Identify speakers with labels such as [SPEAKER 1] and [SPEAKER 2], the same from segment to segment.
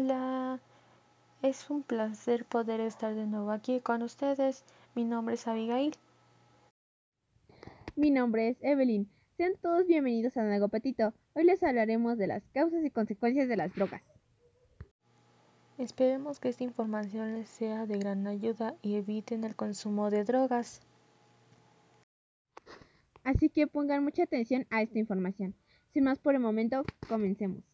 [SPEAKER 1] Hola, es un placer poder estar de nuevo aquí con ustedes. Mi nombre es Abigail.
[SPEAKER 2] Mi nombre es Evelyn. Sean todos bienvenidos a Nago Petito. Hoy les hablaremos de las causas y consecuencias de las drogas.
[SPEAKER 1] Esperemos que esta información les sea de gran ayuda y eviten el consumo de drogas.
[SPEAKER 2] Así que pongan mucha atención a esta información. Sin más por el momento, comencemos.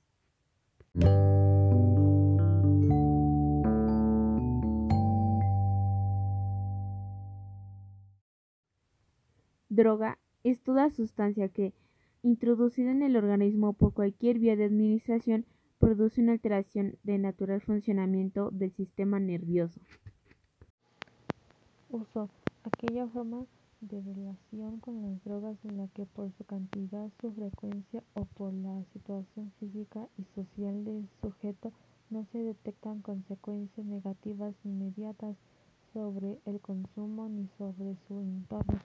[SPEAKER 2] Droga es toda sustancia que, introducida en el organismo por cualquier vía de administración, produce una alteración de natural funcionamiento del sistema nervioso.
[SPEAKER 1] Uso. Aquella forma de relación con las drogas en la que por su cantidad, su frecuencia o por la situación física y social del sujeto no se detectan consecuencias negativas inmediatas sobre el consumo ni sobre su entorno.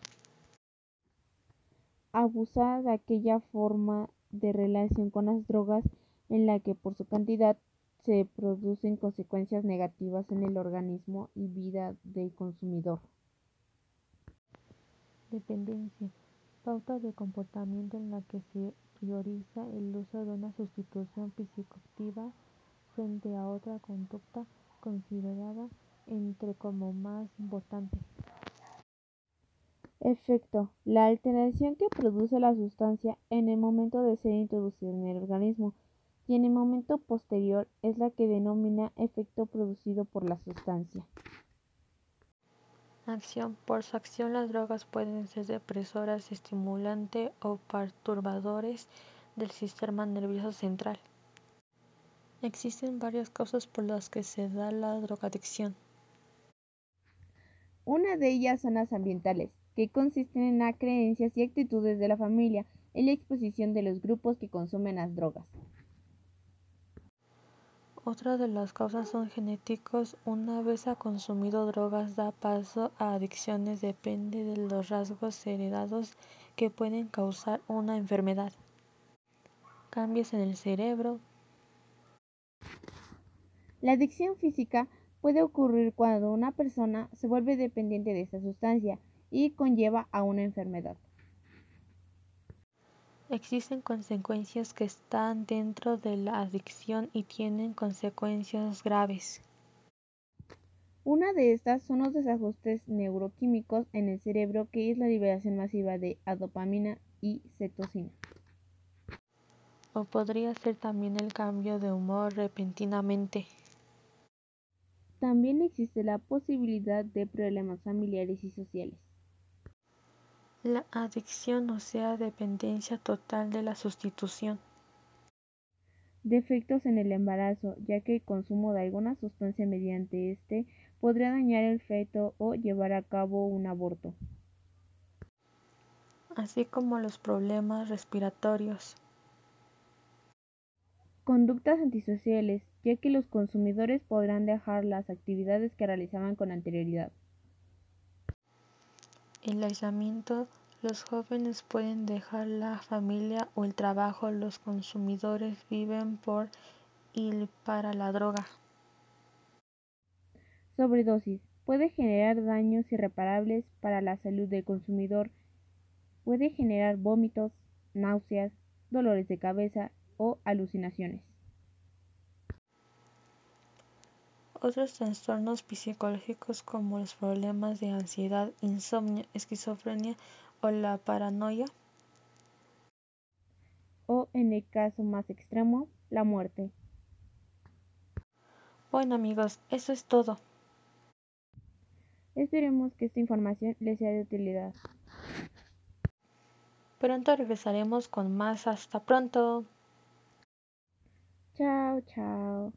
[SPEAKER 2] Abusar de aquella forma de relación con las drogas en la que por su cantidad se producen consecuencias negativas en el organismo y vida del consumidor.
[SPEAKER 1] Dependencia. Pauta de comportamiento en la que se prioriza el uso de una sustitución psicoactiva frente a otra conducta considerada entre como más importante.
[SPEAKER 2] Efecto. La alteración que produce la sustancia en el momento de ser introducida en el organismo y en el momento posterior es la que denomina efecto producido por la sustancia.
[SPEAKER 1] Acción. Por su acción las drogas pueden ser depresoras, estimulantes o perturbadores del sistema nervioso central. Existen varias causas por las que se da la drogadicción.
[SPEAKER 2] Una de ellas son las ambientales, que consisten en las creencias y actitudes de la familia en la exposición de los grupos que consumen las drogas.
[SPEAKER 1] Otra de las causas son genéticos. Una vez ha consumido drogas da paso a adicciones. Depende de los rasgos heredados que pueden causar una enfermedad. Cambios en el cerebro.
[SPEAKER 2] La adicción física puede ocurrir cuando una persona se vuelve dependiente de esta sustancia y conlleva a una enfermedad.
[SPEAKER 1] Existen consecuencias que están dentro de la adicción y tienen consecuencias graves.
[SPEAKER 2] Una de estas son los desajustes neuroquímicos en el cerebro, que es la liberación masiva de dopamina y cetosina.
[SPEAKER 1] O podría ser también el cambio de humor repentinamente.
[SPEAKER 2] También existe la posibilidad de problemas familiares y sociales.
[SPEAKER 1] La adicción o sea dependencia total de la sustitución.
[SPEAKER 2] Defectos en el embarazo, ya que el consumo de alguna sustancia mediante este podría dañar el feto o llevar a cabo un aborto.
[SPEAKER 1] Así como los problemas respiratorios.
[SPEAKER 2] Conductas antisociales, ya que los consumidores podrán dejar las actividades que realizaban con anterioridad.
[SPEAKER 1] El aislamiento. Los jóvenes pueden dejar la familia o el trabajo. Los consumidores viven por y para la droga.
[SPEAKER 2] Sobredosis. Puede generar daños irreparables para la salud del consumidor. Puede generar vómitos, náuseas, dolores de cabeza o alucinaciones.
[SPEAKER 1] Otros trastornos psicológicos como los problemas de ansiedad, insomnio, esquizofrenia o la paranoia.
[SPEAKER 2] O en el caso más extremo, la muerte.
[SPEAKER 1] Bueno amigos, eso es todo.
[SPEAKER 2] Esperemos que esta información les sea de utilidad.
[SPEAKER 1] Pronto regresaremos con más. Hasta pronto.
[SPEAKER 2] Chao, chao.